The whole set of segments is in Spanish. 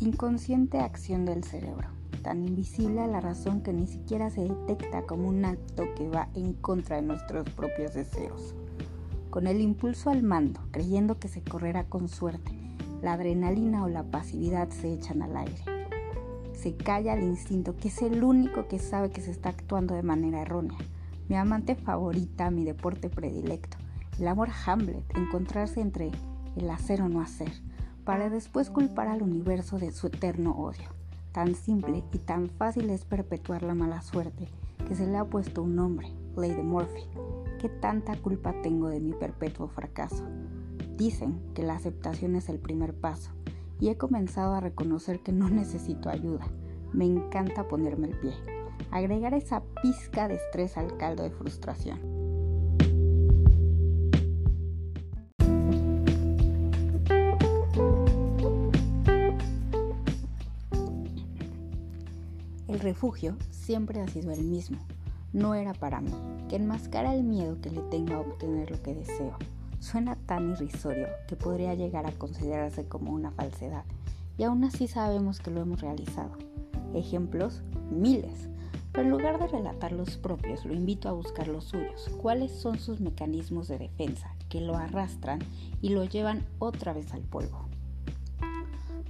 inconsciente acción del cerebro, tan invisible a la razón que ni siquiera se detecta como un acto que va en contra de nuestros propios deseos. Con el impulso al mando, creyendo que se correrá con suerte, la adrenalina o la pasividad se echan al aire. Se calla el instinto, que es el único que sabe que se está actuando de manera errónea. Mi amante favorita, mi deporte predilecto, el amor Hamlet, encontrarse entre el hacer o no hacer, para después culpar al universo de su eterno odio. Tan simple y tan fácil es perpetuar la mala suerte que se le ha puesto un nombre, Lady Murphy. ¿Qué tanta culpa tengo de mi perpetuo fracaso? Dicen que la aceptación es el primer paso y he comenzado a reconocer que no necesito ayuda. Me encanta ponerme el pie, agregar esa pizca de estrés al caldo de frustración. El refugio siempre ha sido el mismo. No era para mí, que enmascara el miedo que le tengo a obtener lo que deseo. Suena tan irrisorio que podría llegar a considerarse como una falsedad, y aún así sabemos que lo hemos realizado. Ejemplos, miles. Pero en lugar de relatar los propios, lo invito a buscar los suyos. ¿Cuáles son sus mecanismos de defensa que lo arrastran y lo llevan otra vez al polvo?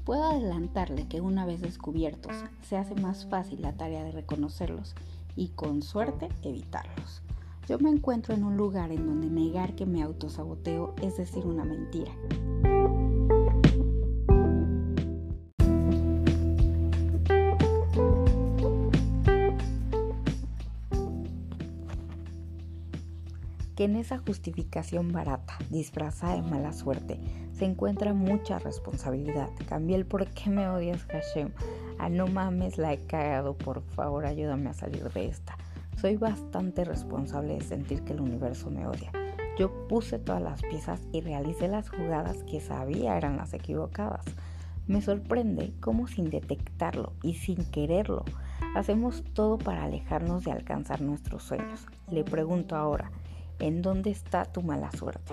Puedo adelantarle que una vez descubiertos se hace más fácil la tarea de reconocerlos y con suerte evitarlos. Yo me encuentro en un lugar en donde negar que me autosaboteo es decir una mentira. Que en esa justificación barata, disfrazada de mala suerte, se encuentra mucha responsabilidad. Cambié el por qué me odias, Hashem. A no mames, la he cagado, por favor ayúdame a salir de esta. Soy bastante responsable de sentir que el universo me odia. Yo puse todas las piezas y realicé las jugadas que sabía eran las equivocadas. Me sorprende cómo sin detectarlo y sin quererlo, hacemos todo para alejarnos de alcanzar nuestros sueños. Le pregunto ahora, ¿En dónde está tu mala suerte?